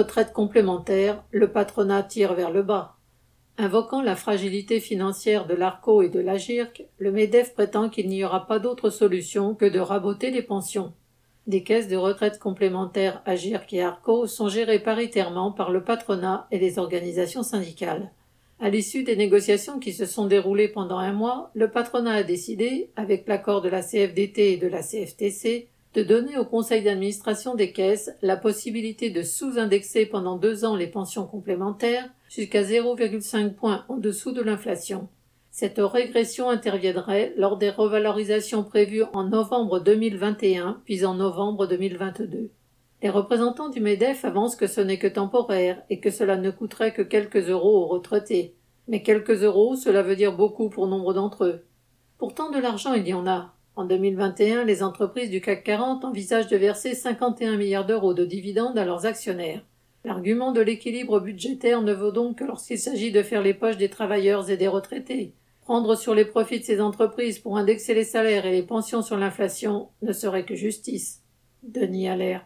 retraite complémentaire, le patronat tire vers le bas. Invoquant la fragilité financière de l'ARCO et de l'AGIRC, le MEDEF prétend qu'il n'y aura pas d'autre solution que de raboter les pensions. Des caisses de retraite complémentaires AGIRC et ARCO sont gérées paritairement par le patronat et les organisations syndicales. À l'issue des négociations qui se sont déroulées pendant un mois, le patronat a décidé, avec l'accord de la CFDT et de la CFTC, de donner au conseil d'administration des caisses la possibilité de sous-indexer pendant deux ans les pensions complémentaires jusqu'à 0,5 points en dessous de l'inflation. Cette régression interviendrait lors des revalorisations prévues en novembre 2021 puis en novembre 2022. Les représentants du MEDEF avancent que ce n'est que temporaire et que cela ne coûterait que quelques euros aux retraités. Mais quelques euros, cela veut dire beaucoup pour nombre d'entre eux. Pourtant de l'argent il y en a. En 2021, les entreprises du CAC 40 envisagent de verser 51 milliards d'euros de dividendes à leurs actionnaires. L'argument de l'équilibre budgétaire ne vaut donc que lorsqu'il s'agit de faire les poches des travailleurs et des retraités. Prendre sur les profits de ces entreprises pour indexer les salaires et les pensions sur l'inflation ne serait que justice. Denis Allaire.